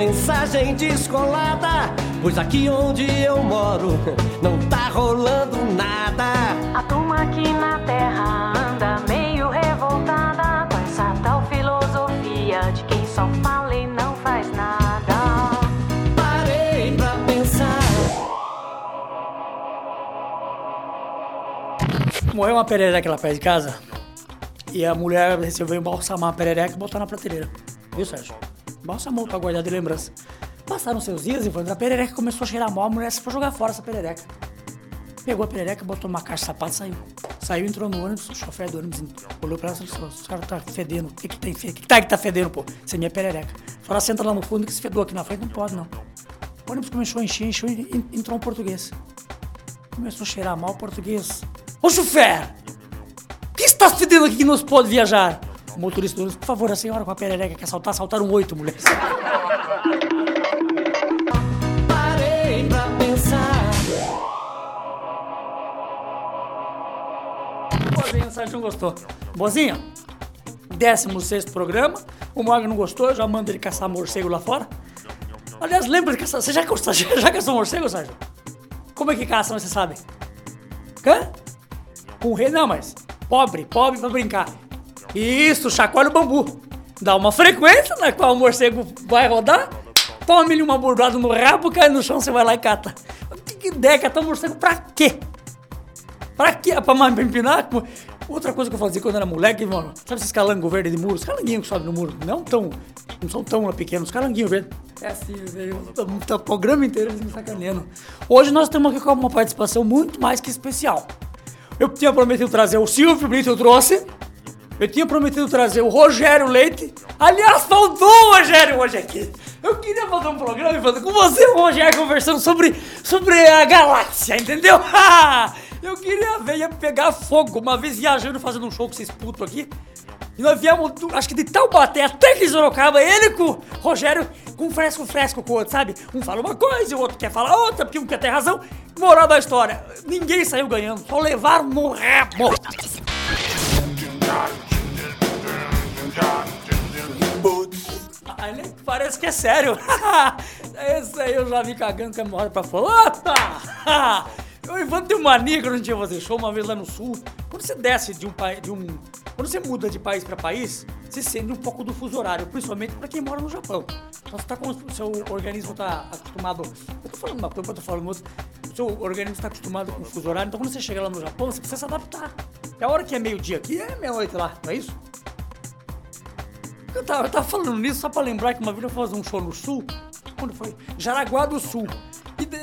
mensagem descolada. Pois aqui onde eu moro não tá rolando nada. A turma aqui na terra anda meio revoltada com essa tal filosofia de quem só fala e não faz nada. Parei pra pensar. Morreu uma perereca lá perto de casa e a mulher resolveu embalsamar a perereca e botar na prateleira. Viu, Sérgio? Embalsamou pra guardar de lembrança. Passaram seus dias e a perereca começou a cheirar mal, a mulher se foi jogar fora essa perereca. Pegou a perereca, botou numa caixa de sapato e saiu. Saiu, entrou no ônibus, o chofer do ônibus olhou pra ela e falou: Os caras tá fedendo. O que que tem? O que tá que tá fedendo, pô? Isso é minha perereca. Falou: senta lá no fundo que se fedou aqui na frente, não pode não. O ônibus começou a encher, encheu e en- entrou um português. Começou a cheirar mal o português. Ô chofer! O que está fedendo aqui que não pode viajar? O motorista do ônibus, por favor, a senhora com a perereca quer assaltar? Assaltaram oito mulheres. Parei pra pensar. Boazinha, Sérgio não gostou. Boazinha, 16 programa. O Morgan não gostou, já mando ele caçar morcego lá fora. Aliás, lembra de caçar. Você já, caçou- já caçou morcego, Sérgio? Como é que caça, mas você sabe? Hã? Com rei, não, mas pobre, pobre pra brincar. Isso, chacoalha o bambu. Dá uma frequência na qual o morcego vai rodar, tome-lhe uma bordada no rabo, cai no chão, você vai lá e cata. Que, que ideia, catar um morcego pra quê? Pra quê? Pra mais pra empinar? Outra coisa que eu fazia quando era moleque, mano, sabe esses calangos verdes de muro? Os calanguinhos que sobem no muro, não tão, não são tão pequenos, calanguinhos verdes. É assim, velho, o programa inteiro me sacaneando. Hoje nós temos aqui uma participação muito mais que especial. Eu tinha prometido trazer o Silvio Brito, eu trouxe. Eu tinha prometido trazer o Rogério Leite. Aliás, faltou o Rogério hoje aqui. Eu queria fazer um programa e fazer com você, o Rogério, conversando sobre, sobre a galáxia, entendeu? Eu queria ver, ia pegar fogo. Uma vez viajando, fazendo um show com esses putos aqui. E nós viemos, acho que de Taubaté até que Sorocaba, ele com o Rogério, com um fresco fresco com o outro, sabe? Um fala uma coisa e o outro quer falar outra, porque um quer ter razão. Moral da história, ninguém saiu ganhando, só levaram no rabo. Parece que é sério. Esse aí eu já vi cagando com a memória pra fora. Opa! O Ivan tem mania a gente ia fazer show uma vez lá no sul. Quando você desce de um país, de um. Quando você muda de país pra país, você sente um pouco do fuso horário, principalmente pra quem mora no Japão. Então você tá com seu organismo tá acostumado. Eu tô falando uma coisa, eu tô falando outra. Seu organismo está acostumado com o fuso horário, então quando você chega lá no Japão, você precisa se adaptar. É a hora que é meio-dia aqui, é meia-noite lá, não é isso? Eu tava, eu tava falando nisso só pra lembrar que uma vez eu fui fazer um show no sul. Quando foi? Jaraguá do Sul.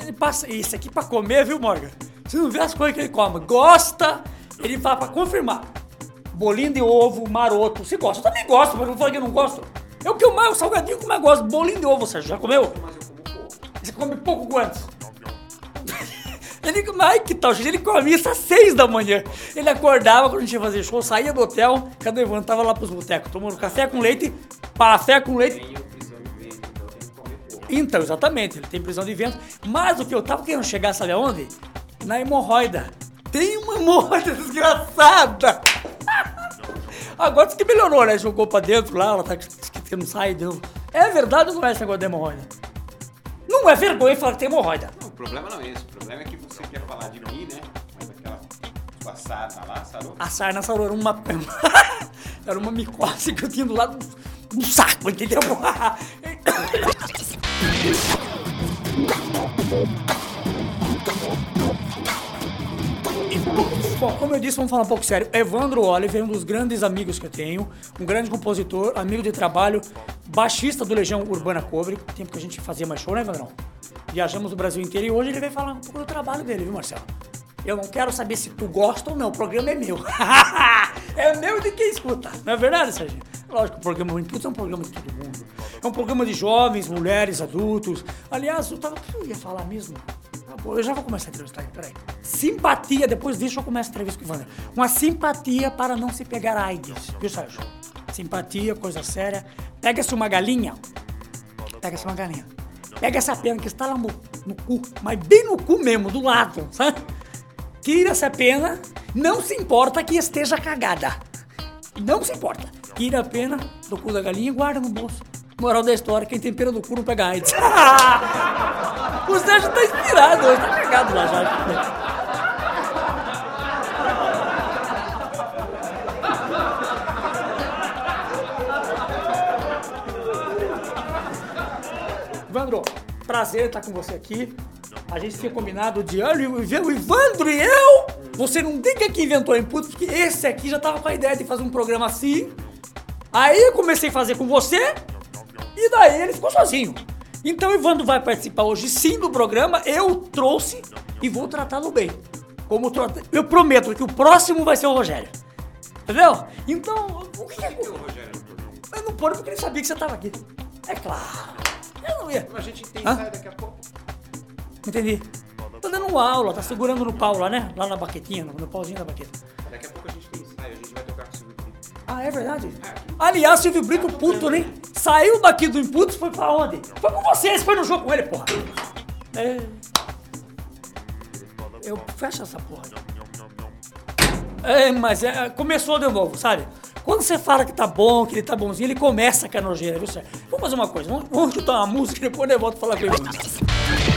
E passa. Isso aqui pra comer, viu, Morgan? Você não vê as coisas que ele come. Gosta, ele fala pra confirmar. Bolinho de ovo, maroto. Você gosta? Eu também gosto, mas não falei que eu não gosto. É o que eu mais, o salgadinho que eu mais gosto. Bolinho de ovo, Sérgio. Já comeu? Você come pouco quantos? Ele, ai, que tal, gente? Ele comia isso às seis da manhã. Ele acordava quando a gente ia fazer show, saía do hotel, cadê o Ivan? Lá pros botecos, tomando café com leite, café com leite. Então, exatamente, ele tem prisão de vento. Mas o que eu tava querendo chegar, sabe aonde? Na hemorroida. Tem uma hemorroida desgraçada. Agora diz que melhorou, né? Jogou pra dentro lá, ela tá que não sai, deu. É verdade ou não é esse negócio de hemorroida? Não é vergonha falar que tem hemorroida. Não, o problema não é esse. O problema é que você quer falar de mim, né? Mas aquela sua sarna lá, sarou. A sarna sarou era uma. era uma micose que eu tinha do lado do saco, entendeu? Bom, como eu disse, vamos falar um pouco sério. Evandro Oliver é um dos grandes amigos que eu tenho, um grande compositor, amigo de trabalho, baixista do Legião Urbana Cobre, tempo que a gente fazia mais show, né, Evandrão? Viajamos o Brasil inteiro e hoje ele veio falar um pouco do trabalho dele, viu, Marcelo? Eu não quero saber se tu gosta ou não, o programa é meu. é meu de quem escuta, não é verdade, Sérgio? Lógico, o programa Putos é um programa de todo mundo. É um programa de jovens, mulheres, adultos. Aliás, eu tava. O que eu ia falar mesmo? Bom, Eu já vou começar a entrevistar ele, peraí. Simpatia, depois disso eu começo a entrevista com o Wander. Uma simpatia para não se pegar AIDS, viu, Sérgio? Simpatia, coisa séria. Pega-se uma galinha. Pega-se uma galinha. Pega essa pena que está lá no, no cu, mas bem no cu mesmo, do lado, sabe? Tira essa pena, não se importa que esteja cagada. Não se importa. Tira a pena do cu da galinha e guarda no bolso. Moral da história, quem tem pena do cu não pega AIDS. o Sérgio tá inspirado hoje, tá cagado lá já. Evandro, prazer estar com você aqui. A gente tinha combinado de olha, o Evandro e eu. Você não diga que inventou input, porque esse aqui já tava com a ideia de fazer um programa assim. Aí eu comecei a fazer com você, e daí ele ficou sozinho. Então o Evandro vai participar hoje sim do programa. Eu trouxe e vou tratá-lo bem. Como eu prometo que o próximo vai ser o Rogério. Entendeu? Então, o que é. Tem o Rogério. Eu não pôr porque ele sabia que você tava aqui. É claro. Eu não ia. A gente tem Hã? ensaio daqui a pouco. Entendi. Tá dando uma aula, tá segurando no pau lá, né? Lá na baquetinha, no, pauzinho da baqueta. Daqui a pouco a gente tem ensaio, a gente vai tocar com o Silvio Brito. Ah, é verdade? Aliás, Silvio Brito, puto, né? Saiu daqui do Inputs e foi pra onde? Foi com vocês, foi no jogo com ele, porra. É. Eu fecho essa porra. É, mas é, começou de novo, sabe? Quando você fala que tá bom, que ele tá bonzinho, ele começa com a nojeira, viu, Sérgio? Vamos fazer uma coisa, vamos, vamos chutar uma música e depois eu volto a falar com ele.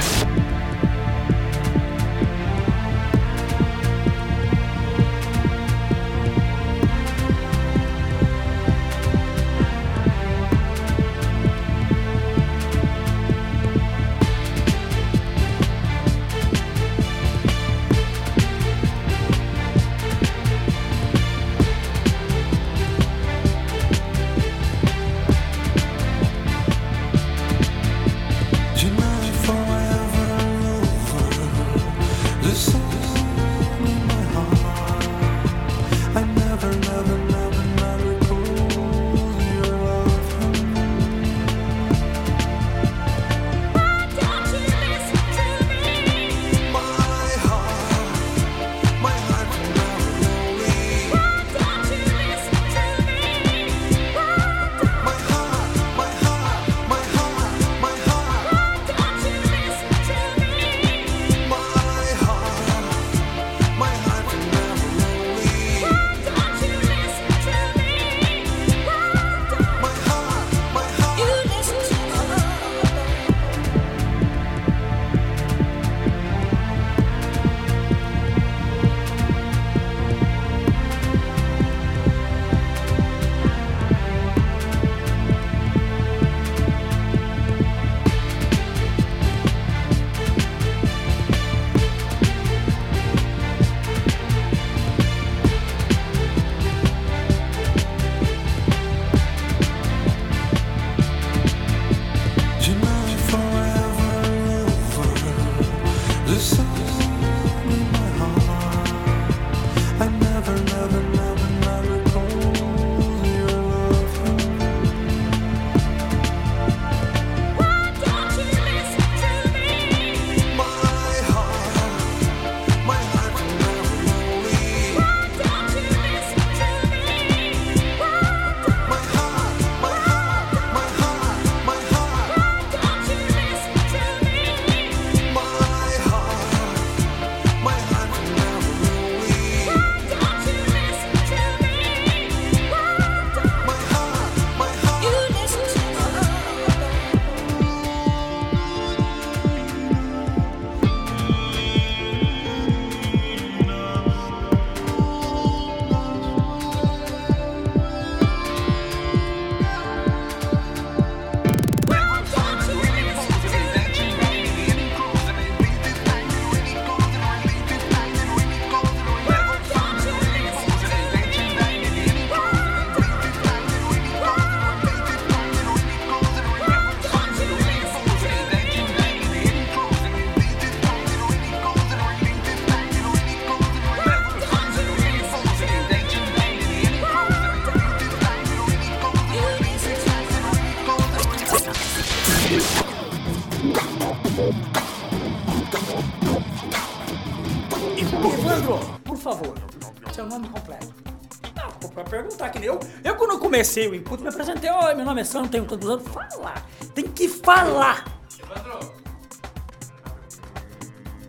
Comecei o input, me apresentei. Oi, meu nome é Sandro, tenho tantos anos. Fala! Tem que falar! Evandro,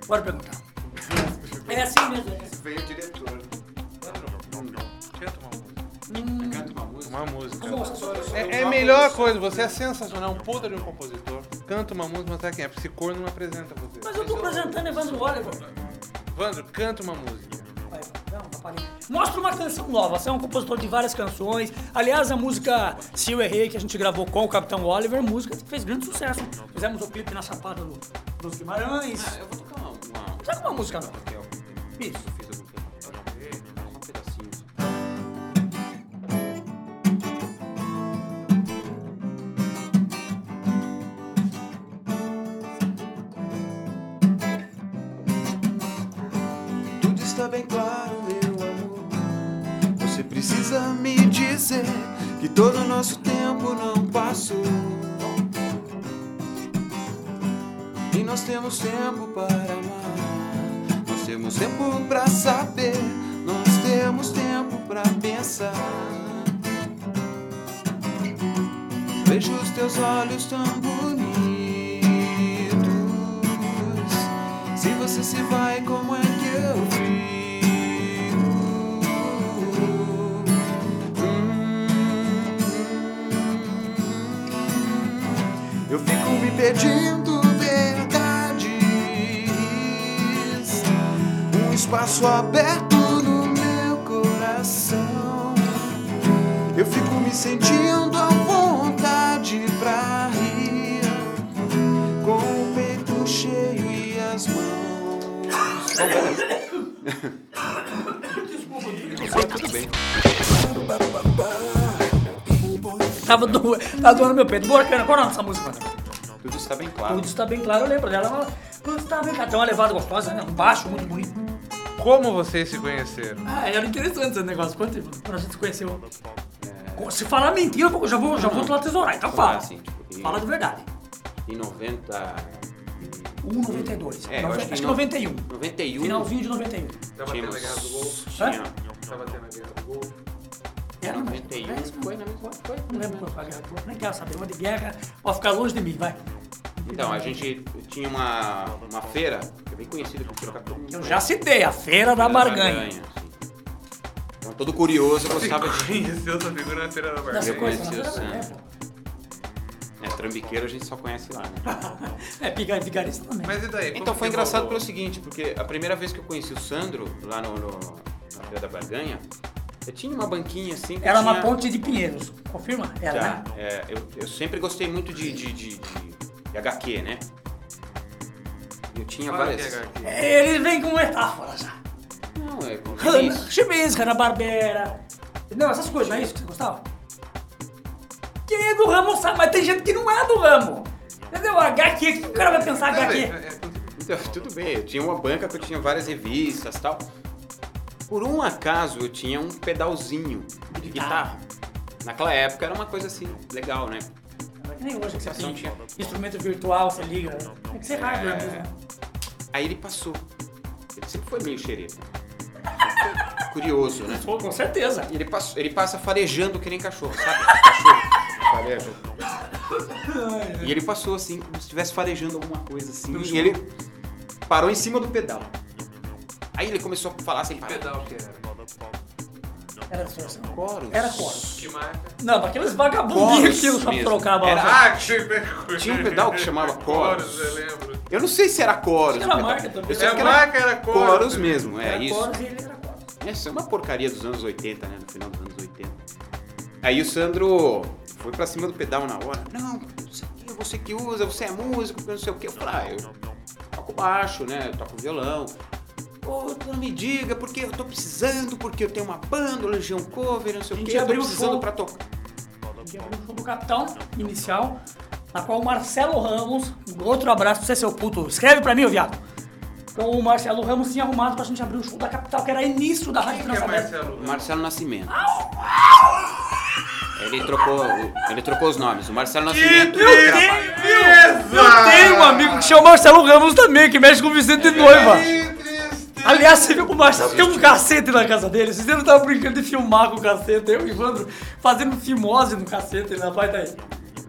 Bora perguntar. É assim mesmo. é assim. veio o diretor. Canta uma música. Uma música. Nossa, É, é a melhor coisa, você é sensacional, um puta de um compositor. Canta uma música, mas sabe quem é? Esse corno não apresenta você. Mas eu tô apresentando Evandro Oliver. Evandro, canta uma música. Não. Mostra uma canção nova. Você é um compositor de várias canções. Aliás, a música Se Eu Errei, que a gente gravou com o Capitão Oliver, música que fez grande sucesso. Fizemos o clipe na Chapada do, dos Guimarães. Ah, eu vou tocar uma. uma... Sabe uma música nova? eu Isso. Bem claro, meu amor. Você precisa me dizer que todo o nosso tempo não passou. E nós temos tempo para amar. Nós temos tempo para saber. Nós temos tempo para pensar. Vejo os teus olhos tão pedindo verdades, um espaço aberto no meu coração. Eu fico me sentindo à vontade pra rir, com o peito cheio e as mãos. Tudo bem. Tava, do, tava doando meu peito. Boa, cara. Qual é nossa música, está bem claro. Tudo está bem claro, eu lembro dela. Ela- Tudo está bem claro. Tem uma levada gostosa, né? Um baixo muito bonito. Como vocês se conheceram? Ah, era interessante esse negócio. Quando, quando a gente se conheceu. Se falar mentira, eu já vou, já vou lá tesourar. Então fala. assim, tipo, em, Fala de verdade. em 90. 1,92. É, Nove- acho que acho que no- 91. 91. Finalzinho de 91. Tava tendo a guerra do gol. Tinha, Tava tendo a guerra do gol. Era, mas- 91 foi na mesma. Foi. Não lembro quando foi a guerra. Nem quero saber. Uma de guerra. Pode ficar longe de mim, vai. Então, a gente tinha uma, uma feira, que é bem conhecida por trocar todo mundo. Eu já citei, a Feira da Barganha. assim. Então, todo curioso gostava de. Conheceu essa figura na feira da Barganha. conhece conheci o Feira da É, trambiqueiro a gente só conhece lá, né? É, vigarista também. Mas e daí? Então foi engraçado pelo seguinte, porque a primeira vez que eu conheci o Sandro, lá no, no- na Feira da Barganha, eu tinha uma banquinha assim. que Era tinha... uma ponte de Pinheiros. Confirma? Era, Já, né? é, eu, eu sempre gostei muito de, de, de, de- de HQ, né? Eu tinha várias. é HQ. Ele vem com metáfora já. Não, é com Hanna, isso. Chibis, Hanna-Barbera. Não, essas coisas, não é isso que você gostava? Quem é do ramo sabe, mas tem gente que não é do ramo. Entendeu? HQ, o que o cara vai pensar HQ? é- é- Então, tudo bem, eu tinha uma banca que eu tinha várias revistas e tal. Por um acaso eu tinha um pedalzinho de guitarra. Naquela época era uma coisa assim, legal, né? É que nem hoje que você tem tinha. instrumento virtual, você liga. Tem que ser hardware mesmo. né? Aí ele passou. Ele sempre foi meio xereta. Curioso, né? Pô, com certeza. Ele, passa, ele passa farejando que nem cachorro, sabe? Cachorro fareja. E ele passou assim, como se estivesse farejando alguma coisa assim. E ele parou em cima do pedal. Aí ele começou a falar assim, Que pedal que era? Era distorção. Coros. Era coros. Que marca? Não, aqueles vagabundinhos que Coros só mesmo. trocavam. Era-. Ah, Tinha um pedal que chamava Chorus. eu lembro. Eu não sei se era coros. Acho que era marca também. Eu sei É, que a marca era Chorus. coros mesmo, é Era isso. coros e ele era coros. Essa é uma porcaria dos anos 80, né? No final dos anos 80. Aí o Sandro foi pra cima do pedal na hora. Não, não sei o que, você que usa, você é músico, não sei o que. Eu falei, ah, eu toco baixo, né? Eu toco violão. Pô, não me diga, porque eu tô precisando, porque eu tenho uma banda, Legião Cover, não sei A o gente que, eu tô abriu o precisando show. pra tocar. Que é o show do Capitão, inicial, na qual o Marcelo Ramos, outro abraço pra você, seu puto, escreve pra mim, ô viado. Então o Marcelo Ramos tinha arrumado pra gente abrir o show da Capital, que era início da Rádio Quem que é. Marcelo? Marcelo Nascimento. Ele trocou, ele trocou os nomes. O Marcelo Nascimento. Eu tenho, eu tenho um amigo que chama Marcelo Ramos também, que mexe com o Vicente de Noiva. Aliás, você viu que o Marcelo tem um cacete na casa dele. Vocês não estavam brincando de filmar com o cacete. Eu e o Ivandro fazendo fimose no cacete. Ele rapaz daí.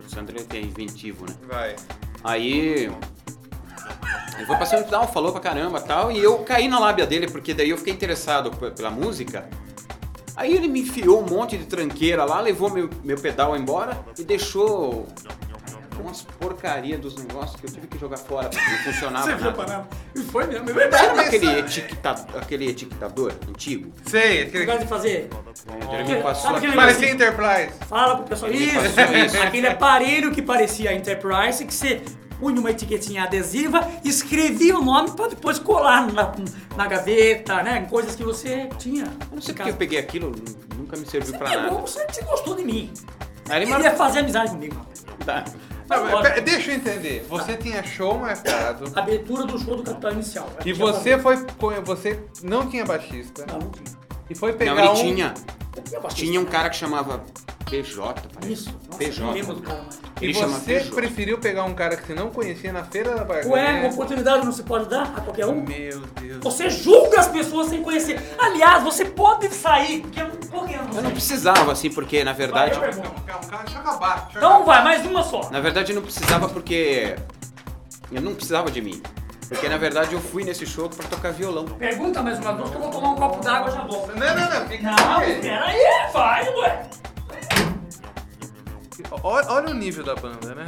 O Sandro ele é inventivo, né? Vai. Aí. Ele foi passando tal, falou pra caramba e tal, e eu caí na lábia dele, porque daí eu fiquei interessado pela música. Aí ele me enfiou um monte de tranqueira lá, levou meu, meu pedal embora e deixou umas porcaria dos negócios que eu tive que jogar fora, porque não funcionava Você viu nada. pra nada? E foi mesmo, é verdade. Sabe aquele, etiqueta, aquele etiquetador antigo? Sei, Você aquele gosta de fazer? É, ele me passou aquele aqui. Parecia Enterprise. Fala pro pessoal. Isso, isso. Aquele aparelho que parecia Enterprise, que você punha uma etiquetinha adesiva, escrevia o nome pra depois colar na, na gaveta, né? Em coisas que você tinha. Eu não sei porque eu peguei aquilo, nunca me serviu pra É nada. bom, você, você gostou de mim. Ele Queria mar... fazer amizade comigo. Tá. Não, mas pera- deixa eu entender. Você tinha show marcado. Abertura do show do Capital Inicial. E Tinha você foi. com- Você não tinha baixista. Não, não tinha. E foi pegar Não, ele um. tinha. Eu tinha um cara que chamava PJ, parece. Isso. Nossa, PJ. eu não lembro do cara mais. E Ele chama você PJ. preferiu pegar um cara que você não conhecia na feira da barganha. Ué, uma oportunidade não se pode dar a qualquer um? Meu Deus. Você julga as pessoas sem conhecer. Aliás, você pode sair, porque eu não por que eu não Eu não sei? precisava, assim, porque na verdade. Vai, eu pergunto. Deixa eu acabar. Deixa eu Então acabar. vai, mais uma só. Na verdade, eu não precisava porque. Eu não precisava de mim. Porque na verdade eu fui nesse show pra tocar violão. Pergunta mais uma vez que eu vou tomar um copo d'água e já volto. Não, não, não. Fica Não, aí. peraí, vai, ué. Olha, olha o nível da banda, né?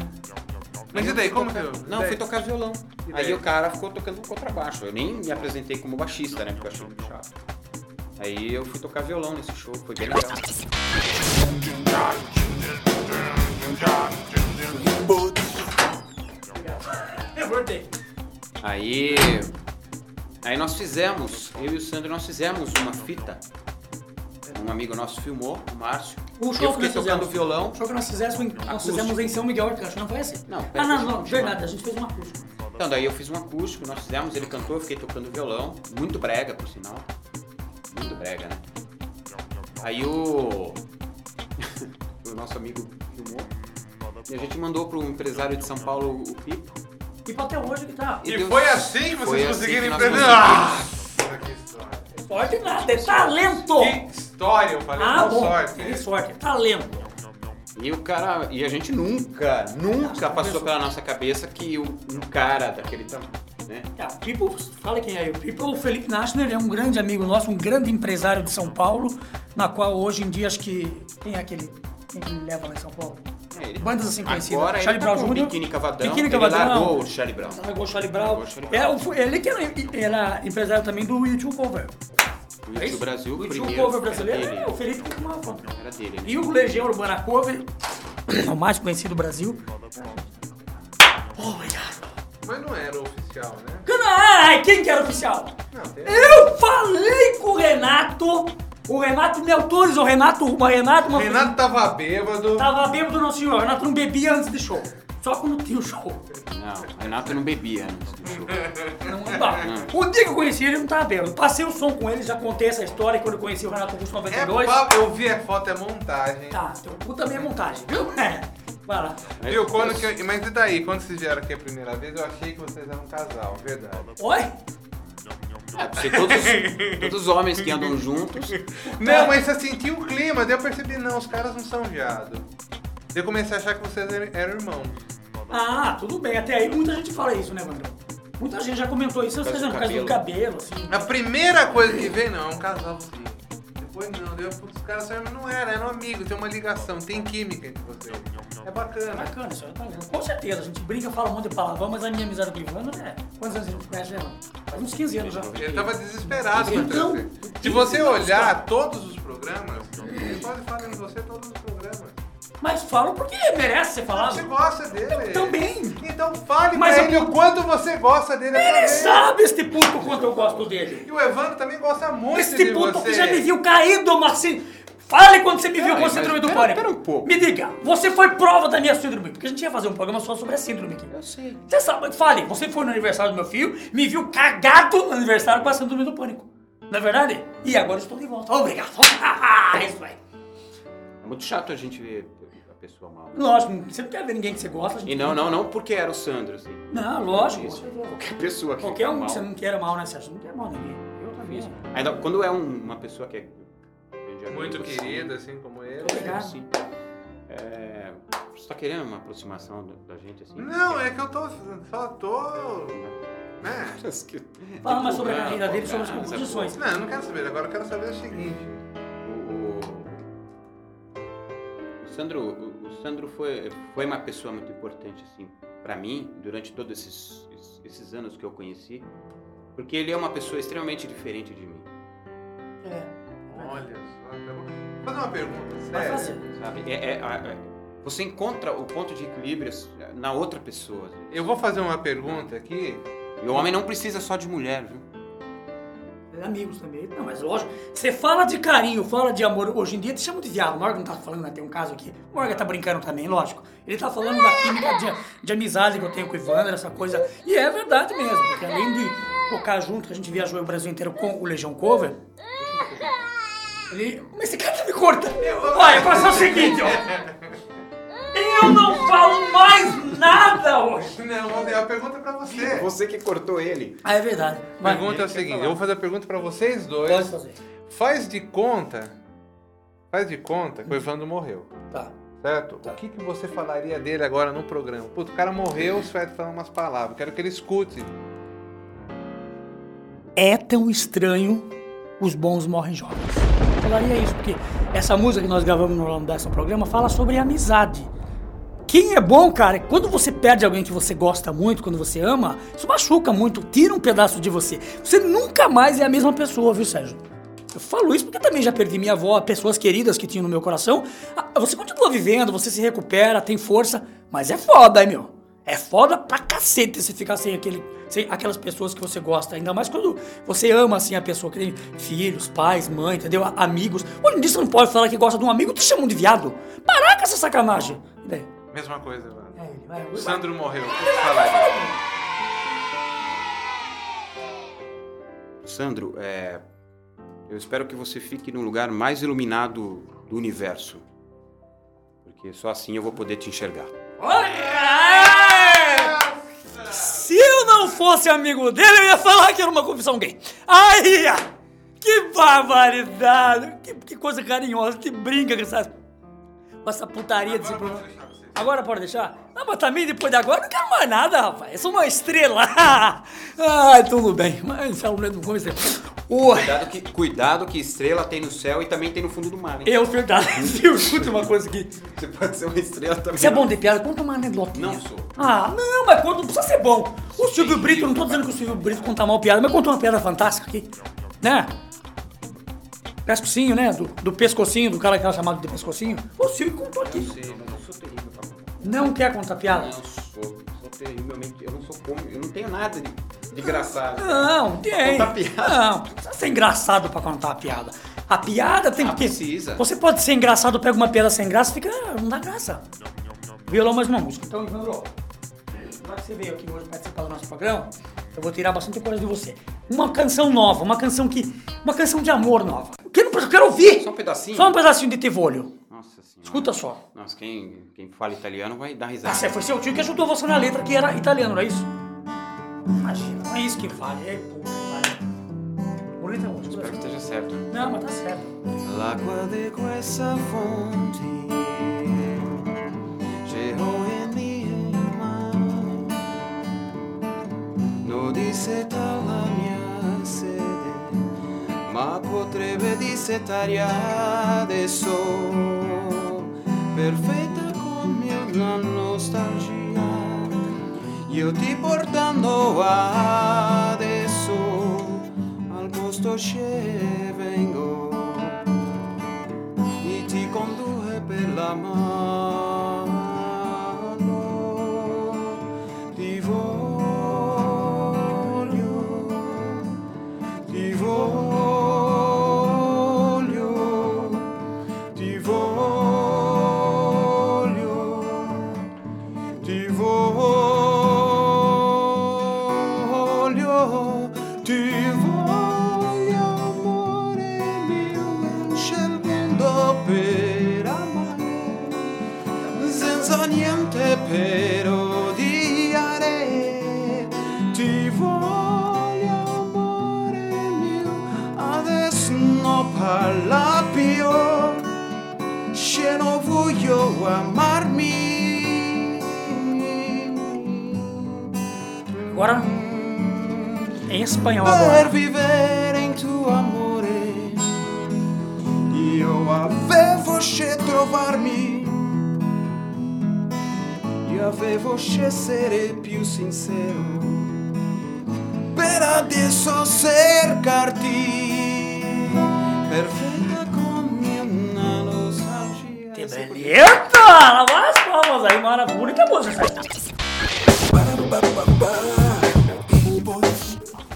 Mas e daí, como que eu. Não, fui tocar violão. Daí? Aí o cara ficou tocando contrabaixo. Eu nem me apresentei como baixista, né? Porque eu achei muito chato. Aí eu fui tocar violão nesse show, foi bem legal. Eu. Aí. Aí nós fizemos, eu e o Sandro, nós fizemos uma fita. Um amigo nosso filmou, o Márcio. O eu show que fiquei nós tocando fizemos. violão. O show que nós fizemos, em- nós Acústico. fizemos em São Miguel Arcanjo, não foi esse? Não, Ah, não, eu não, verdade, a gente fez uma acústico. Então, daí eu fiz um acústico, nós fizemos, ele cantou, eu fiquei tocando violão. Muito brega, por sinal. Brega, né? Aí o. o nosso amigo filmou. E a gente mandou pro empresário de São Paulo, o Pipo. E até hoje que tá. E deu- foi assim que Foi vocês assim conseguiram que nós empreender? Nossa, que história. Sorte nada, é talento! Que história, eu falei, Ah, bom, sorte. que sorte, é talento. E o cara. E a gente nunca, nunca passou pela nossa cabeça que um um cara daquele tamanho, né? O People, fala quem é. O People, o Felipe Nachner é um grande amigo nosso, um grande empresário de São Paulo, na qual hoje em dia acho que. Quem é aquele. Quem que ele leva lá em São Paulo? É, ele- Bandas assim conhecidas. Agora Charlie ele tá Brown com Jr. Biquíni Cavadão. Biquíni ele Cavadão. largou o Charlie Brown. Largou o Charlie Brown. O Charlie É, Brown. o- ele que era, era empresário também do YouTube Cover. O É? Brasil, o primeiro. Cover brasileiro. Era É, o Felipe que tomava. Era dele. E o Legião Urbana Cover, o mais conhecido do Brasil. Oh, obrigado. Mas não era oficial, né? Ai, quem que era oficial? Não, tem... Eu falei com o Renato. O Renato me autorizou. O Renato, o Renato, uma Renato tava bêbado. Tava bêbado não, senhor. O Renato não bebia antes do show. Só quando tinha o show. Não, Renato não bebia antes do show. Não, não dá. O dia que eu conheci ele, não tava bêbado. Passei o som com ele, já contei essa história quando eu conheci o Renato Augusto É 92. papo, eu vi a foto, é montagem. Tá, teu cu também é montagem, viu? É. Viu, quando que eu- Mas e daí, quando vocês vieram aqui a primeira vez, eu achei que vocês eram um casal, verdade. Oi? É, porque todos, todos os homens que andam juntos. Não, mas você sentiu o clima, daí eu percebi, não, os caras não são viado. Daí eu comecei a achar que vocês eram, eram irmãos. Ah, tudo bem. Até aí muita gente fala isso, né, Vandrão? Muita gente já comentou isso, Por causa por do causa do cabelo, assim. A primeira coisa que veio, não, é um casalzinho. Depois não, deu, putz, os caras são, não era, eram amigos, tem uma ligação, tem química entre vocês. É É bacana. bacana isso, é bacana. Com certeza, a gente brinca, fala um monte de palavrão, mas a minha amizade com o Ivano é. Quantos anos a gente conhece, né? Faz uns 15 anos já. Ele tava desesperado pra Então, trazer. Se você olhar todos os programas, ele pode falar em você todos os programas. Mas fala porque merece ser falado. Você gosta dele. Também. Então fale Mas pra eu- ele o quanto você gosta dele Ele também. sabe este puto quanto eu gosto dele. E o Evandro também gosta muito Este de puto você. que já me viu caído, assim. Fale quando você me viu com a síndrome do pânico. pera um pouco. Me diga, você foi prova da minha síndrome. Porque a gente ia fazer um programa só sobre a síndrome aqui. Eu sei. Você sabe, fale, você foi no aniversário do meu filho, me viu cagado no aniversário com a síndrome do pânico. Não é verdade? E agora estou de volta. Obrigado. Isso aí. É muito chato a gente ver a pessoa mal. Lógico, você não quer ver ninguém que você gosta. E não, não, não porque era o Sandro, assim. Não, lógico. Isso. Qualquer pessoa que Qualquer um mal. que você não queira mal, né, Sérgio? Não quer mal ninguém. Eu também. Ainda quando é um- uma pessoa que é de Muito querida, assim como ele. Obrigado. Assim, é, você tá querendo uma aproximação da, da gente, assim? Não, é que eu tô. Só tô. Né? Fala mais sobre a carreira dele, sobre as composições. Não, eu não quero saber. Agora eu quero saber o seguinte. O, Sandro, o, o Sandro foi, foi uma pessoa muito importante, assim, para mim, durante todos esses, esses- esses anos que eu conheci, porque ele é uma pessoa extremamente diferente de mim, fazer uma pergunta Vai séria. fazer. sabe? É, é- é- você encontra o ponto de equilíbrio na outra pessoa. vezes. Eu vou fazer uma pergunta aqui. E o homem não precisa só de mulher, viu? É Amigos também. Não, mas lógico, você fala de carinho, fala de amor. Hoje em dia te chamam de viado. O Morgan tá falando, né? Tem um caso aqui. O Morgan tá brincando também, lógico. Ele tá falando da química de, de amizade que eu tenho com o Ivandro, essa coisa. E é verdade mesmo, porque além de tocar junto, que a gente viajou o Brasil inteiro com o Legião Cover. Ele. Mas esse cara tá me cortando. Olha, passa o seguinte, ó. Eu não falo mais nada hoje. Não, a pergunta é pra você. Você que cortou ele. Ah, é verdade. A Vai. pergunta é o seguinte, eu vou fazer a pergunta pra vocês dois. Pode fazer. Faz de conta, faz de conta que o Evandro morreu, Tá. certo? O que, que você falaria dele agora no programa? Puto, o cara morreu, você vai falar umas palavras. Quero que ele escute. é tão estranho os bons morrem jovens. Falaria isso, porque essa música que nós gravamos no Rolando Dessa programa fala sobre amizade. Quem é bom, cara, é quando você perde alguém que você gosta muito, quando você ama, isso machuca muito, tira um pedaço de você. Você nunca mais é a mesma pessoa, viu, Sérgio? Eu falo isso porque também já perdi minha avó, pessoas queridas que tinham no meu coração. Ah, Você continua vivendo, você se recupera, tem força, mas é foda, hein, meu? É foda pra cacete você ficar sem, aquele, sem aquelas pessoas que você gosta. Ainda mais quando você ama, assim, a pessoa que tem filhos, pais, mãe, entendeu? Amigos. Hoje em dia você não pode falar que gosta de um amigo, te chamam de viado. Parar com essa sacanagem. Daí? Mesma coisa, Evandro. É vai, vai. Sandro morreu, o que? Sandro, é, eu espero que você fique no lugar mais iluminado do universo. Porque só assim eu vou poder te enxergar. Olha! Se eu não fosse amigo dele, eu ia falar que era uma confissão gay. Ai, ah, que barbaridade! Que, que coisa carinhosa, que brinca com essa, com essa putaria desse programa. Agora pode deixar? Não, mas também depois de agora eu não quero mais nada, rapaz. Eu sou uma estrela. Ai, tudo bem. Mas é o não comecei. Ui. Cuidado que, cuidado que estrela tem no céu e também tem no fundo do mar, hein? Eu, verdade. Eu escuto uma coisa aqui. Você pode ser uma estrela também. Você é bom de piada? Conta uma anedotinha. Não sou. Ah, não, mas conta, não precisa ser bom. O Silvio Brito, eu não tô dizendo que o Silvio Brito conta mal piada, mas contou uma piada fantástica aqui. Né? Pescocinho, né? Do, do pescocinho, do cara que era chamado de pescocinho. O Silvio contou aqui. Sei, não, eu sou terrível pra contar. Não quer contar piada? Não, eu sou, Eu não sou cômico, eu não tenho nada de, de engraçado. Não, tem. Contar piada. Não, precisa ser engraçado pra contar a piada. A piada tem Ah, que. precisa. Você pode ser engraçado, pega uma piada sem graça e fica. ah, Não dá graça. Violão mais uma música. Então, Ivandro, já que você veio aqui hoje participar do nosso programa, eu vou tirar bastante coisa de você. Uma canção nova, uma canção que. Uma canção de amor nova. Que eu não eu quero ouvir! Só um pedacinho? Só um pedacinho de Tivolio. Nossa senhora. Escuta só. Nossa, quem, quem fala italiano vai dar Ah, risada. você foi seu tio que ajudou você na letra que era italiano, não é isso? Imagina, não é isso que vale. É vale. Bonita música. Espero que esteja certo. Não, mas tá certo. L'acqua di questa fonte cerrò in mie mani, non disseta la mia sede, ma potrebbe dissetare adesso, perfetta come una nostalgia, io ti portando adesso al posto che vengo. E ti conduce per la mano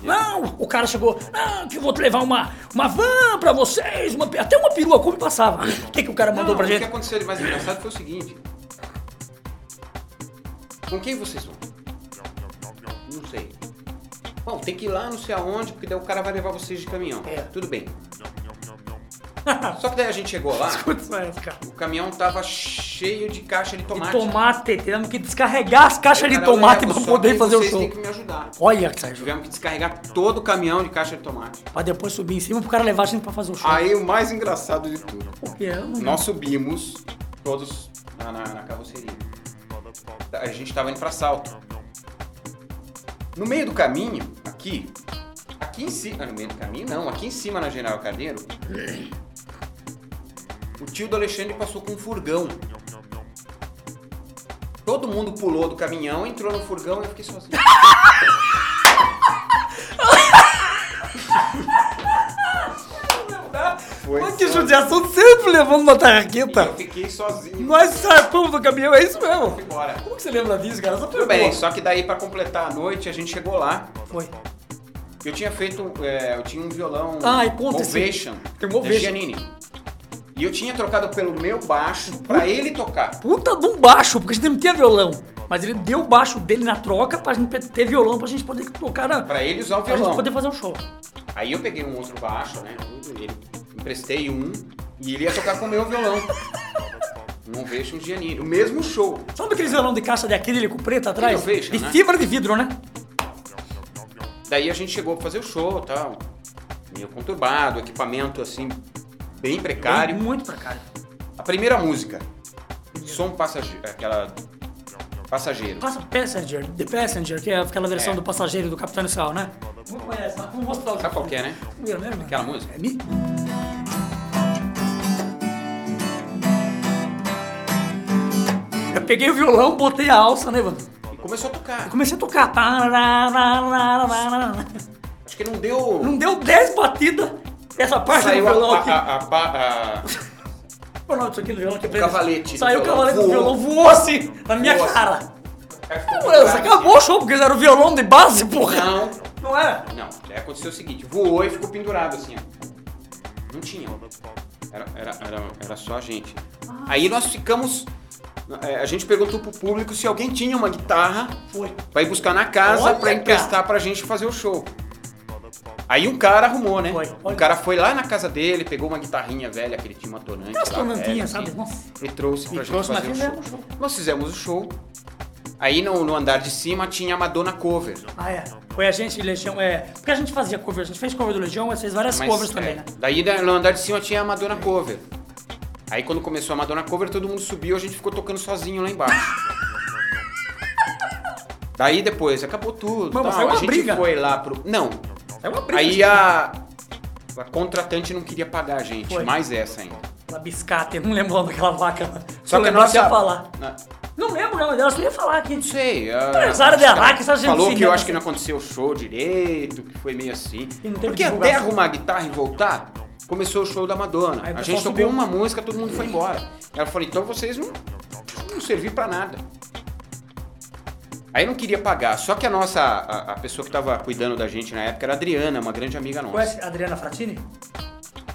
Não, o cara chegou, não, que eu vou te levar uma, uma van pra vocês, uma, até uma perua como passava. O que, que o cara mandou Não, pra o que gente? aconteceu de mais engraçado foi o seguinte. Com quem vocês vão? Não sei. Bom, tem que ir lá não sei aonde, porque daí o cara vai levar vocês de caminhão. É. Tudo bem. Só que daí a gente chegou lá, cara. o caminhão tava cheio de caixa de De tomate. tomate, tivemos que descarregar as caixas de Cara, tomate só poder que fazer o vocês show. têm que me ajudar. Olha, Sérgio, Tivemos que descarregar todo o caminhão de caixa de tomate. pra depois subir em cima pro cara levar a gente pra fazer o show. Aí o mais engraçado de tudo. Quê? Eu não- Nós subimos todos na, na- na carroceria. A gente tava indo pra Salto. No meio do caminho, aqui, aqui em cima, ah, no meio do caminho não, aqui em cima na General Carneiro, o tio do Alexandre passou com um furgão. Todo mundo pulou do caminhão, entrou no furgão e eu fiquei sozinho. Foi Mas que só- judiação sempre levando uma tarraqueta. eu fiquei sozinho. Nós sarpamos do caminhão, é isso mesmo. Fui embora. Como que você lembra disso, cara? Foi Tudo bem, boa. só que daí pra completar a noite a gente chegou lá. Foi. Eu tinha feito, é, eu tinha um violão Ai, conta esse- Ovation, Tem um Ovation. Giannini. E eu tinha trocado pelo meu baixo pra ele tocar. Puta de um baixo, porque a gente não tinha violão. Mas ele deu o baixo dele na troca pra gente ter violão pra gente poder tocar na. Pra ele usar o Pra gente violão. poder fazer um show. Aí eu peguei um outro baixo, né? Ele emprestei um e ele ia tocar com o meu violão. Um Ovation Giannini. O mesmo show. Sabe aqueles violão de caixa de acrílico preto atrás? Ovation, de né? fibra de vidro, né? Daí a gente chegou pra fazer o show e tal. Meio conturbado, equipamento assim, bem precário. Bem, muito precário. A primeira música, som passageiro, aquela passageiro. Passa Passenger, The Passenger, que é aquela versão É. do passageiro do Capitão Inicial, né? Não conhece, mas vamos mostrar o Sabe qual é, né? Primeiro mesmo? Aquela música? É mi... Eu peguei o violão, botei a alça, né, mano? E começou a tocar. Comecei a tocar. Acho que não deu. Não deu 10 batidas essa parte Saiu do violão a, aqui. a, a, a- Pô, não, isso aqui do violão aqui. O cavalete Saiu o cavalete do violão, voou assim, na minha Voou cara. Você pendurado acabou o show, porque era o violão de base, porra. Não, Não era? não. Aí aconteceu o seguinte: voou e ficou pendurado assim, ó. Não tinha. Era, era, era, era só a gente. Aí nós ficamos. é, A gente perguntou pro público se alguém tinha uma guitarra Foi. pra ir buscar na casa Olha, pra emprestar pra gente fazer o show. Aí um cara arrumou, né? Foi, O cara foi lá na casa dele, pegou uma guitarrinha velha que ele tinha uma tonante. Aquelas tonantinhas, sabe? assim, Nossa. E trouxe pra E gente trouxe, fazer o show. o show. Nós fizemos o show. Aí no, no andar de cima tinha a Madonna cover. Ah, é. Foi a gente, Legião, é. Porque a gente fazia cover, a gente fez cover do Legião, mas fez várias Mas, covers também, é, né? Daí né, no andar de cima tinha a Madonna cover. Aí quando começou a Madonna cover, todo mundo subiu, a gente ficou tocando sozinho lá embaixo. Daí depois acabou tudo. Mano, tal. foi uma a gente briga. foi lá pro. Não. É uma briga. Aí a. A contratante não queria pagar a gente, Foi. mais essa ainda. Aquela biscate, não lembro o nome daquela vaca. Só Se eu que a nossa. ia falar. Na- Não lembro, não, ela só ia falar aqui. Não sei. A, Empresária de Araque, essa gente Falou que eu acho que não assim. aconteceu o show direito, que foi meio assim. Não Porque até arrumar a guitarra e voltar, começou o show da Madonna. Aí a gente tocou subiu. uma música, todo mundo foi embora. Ela falou, então vocês não, não serviram pra nada. Aí não queria pagar, só que a nossa, a, a pessoa que tava cuidando da gente na época era a Adriana, uma grande amiga nossa. Conhece a Adriana Fratini?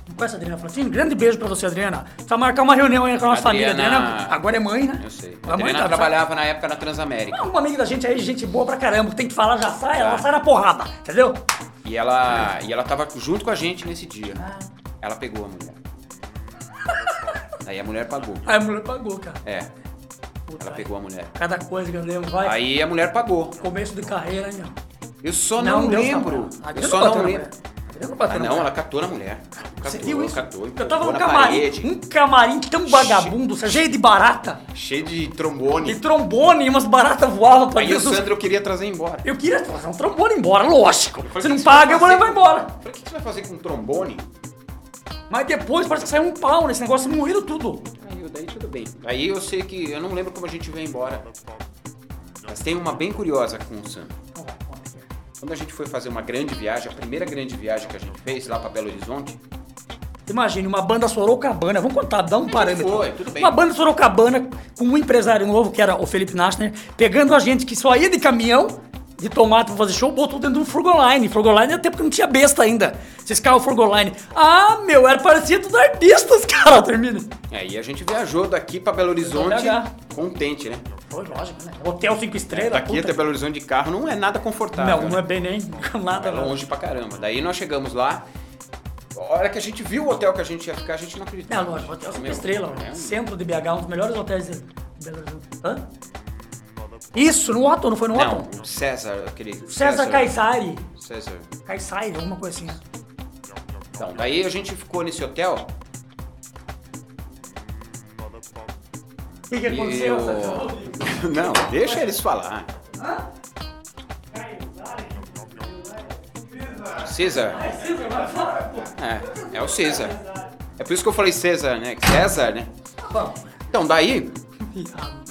Não conhece a Adriana Fratini? Grande beijo pra você, Adriana. Precisa marcar uma reunião aí com a nossa família. Adriana- Adriana agora é mãe, né? Eu sei. A Adriana tá- trabalhava na época na Transamérica. Uma amiga da gente aí, gente boa pra caramba, que tem que falar, já sai, ela sai na porrada, entendeu? E ela, e ela tava junto com a gente nesse dia. Ah. Ela pegou a mulher. Aí a mulher pagou. Aí a mulher pagou, cara. É, Puta, ela pegou a mulher. Cada coisa que eu lembro, vai. Aí a mulher pagou. Começo de carreira, hein? Eu só não, lembro. tá. A Eu só não lembro. bateu Ah, não, ela catou na mulher. Você Catou, viu isso? catou. Eu tava na camarim, parede, um camarim tão vagabundo, cheio de barata, cheio de trombone. de trombone, e umas baratas voavam pra Aí o dentro dos- Sandro eu queria trazer embora. Eu queria trazer um trombone embora, lógico. falei, "O não você paga, eu vou levar com-" embora. Eu falei, o que você vai fazer com um trombone? Mas depois parece que saiu um pau nesse negócio, moíram tudo. Daí tudo bem. Aí eu sei que, eu não lembro como a gente veio embora. Mas tem uma bem curiosa com o Sandro. Quando a gente foi fazer uma grande viagem, a primeira grande viagem que a gente fez lá pra Belo Horizonte, Imagine, uma banda Sorocabana, vamos contar, dá um parâmetro. foi, tudo bem. Uma banda Sorocabana com um empresário novo, que era o Felipe Nasner, pegando a gente que só ia de caminhão, de tomate pra fazer show, botou dentro de um Furgoline. Furgoline até porque não tinha besta ainda. Esses carros Furgoline. Ah, meu, era parecia tudo artistas, cara, termina. aí a gente viajou daqui pra Belo Horizonte contente, né? Foi lógico, né? Hotel 5 estrelas, Daqui puta. até Belo Horizonte de carro não é nada confortável. Não, não né? é bem nem nada, É não. longe pra caramba. Daí nós chegamos lá, a hora que a gente viu o hotel que a gente ia ficar, a gente não acreditou. É, lógico, Hotel 5 Meu, estrelas, é um- centro de BH, um dos melhores hotéis de Belo Horizonte. Hã? Isso, no Otto, não foi no Não, Otto? o César, aquele. César Caissari. César. Caissari, alguma coisa assim. né? Então, daí a gente ficou nesse hotel. O que, que aconteceu? eu- Não, deixa eles falar. César. É, é o César. É por isso que eu falei César, né? César, né? Bom, Então, daí.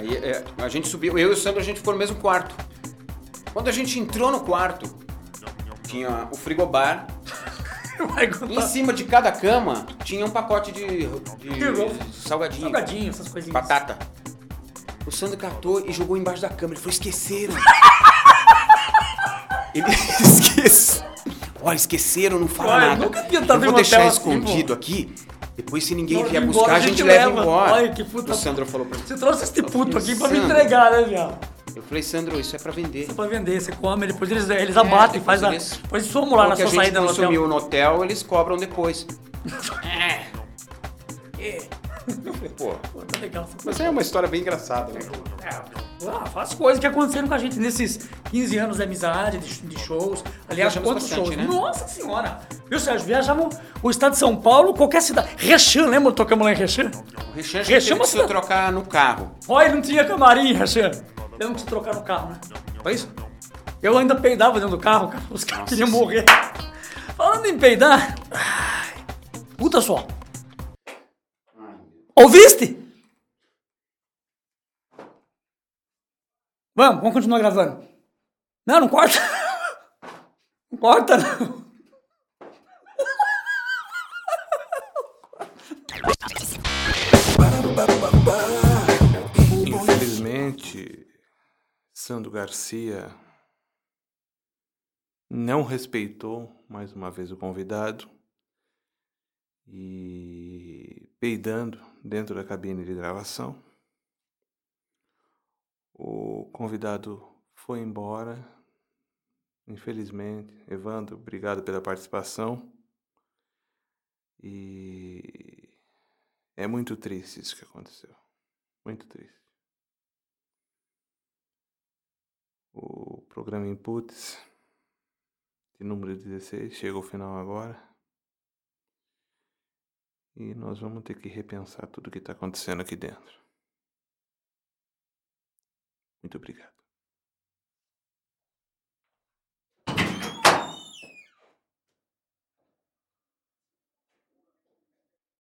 Aí é, a gente subiu, eu e o Sandro, a gente ficou no mesmo quarto. Quando a gente entrou no quarto, tinha o frigobar. Em cima de cada cama tinha um pacote de, de salgadinho, Salgadinho, essas coisinhas. batata. O Sandro catou e jogou embaixo da cama. Ele falou: esqueceram. Ele esqueceu. Olha, esqueceram, não fala Olha, nada. nunca tinha Eu vou deixar assim, escondido aqui. Depois, se ninguém vier buscar, embora, a gente leva embora. Olha, que puta- O Sandro falou pra mim. Você trouxe esse puto aqui pra me entregar, né, viado? Eu falei, Sandro, isso é pra vender. Pra vender, você come, depois eles, eles abatem, depois faz a. eles- Depois somos lá O na a sua saída no hotel. consumiu no hotel, eles cobram depois. é. Eu falei, pô, Pô, tá legal. mas é uma história bem engraçada, né? Ah, faz coisas que aconteceram com a gente nesses 15 anos de amizade, de, de shows. Aliás, Viajamos quantos bastante, shows? né? Nossa senhora! Viu, Sérgio? Viajamos o estado de São Paulo, qualquer cidade. Rechan, lembra? Tocamos lá em Rechan? Rechan a gente Rechan teve uma que trocar no carro. Olha, não tinha camarim, Rechan. Temos que se trocar no carro, né? Foi isso? Eu ainda peidava dentro do carro, cara. Os caras queriam morrer. Falando em peidar. Puta só. Ouviste? Vamos, vamos continuar gravando. Não, não corta. Não corta, não. Infelizmente, Sandro Garcia não respeitou mais uma vez o convidado e peidando dentro da cabine de gravação. O convidado foi embora. Infelizmente, Evandro, obrigado pela participação. E é muito triste isso que aconteceu. Muito triste. O programa Inputs, de número 16, chega ao final agora. E nós vamos ter que repensar tudo o que está acontecendo aqui dentro. Muito obrigado.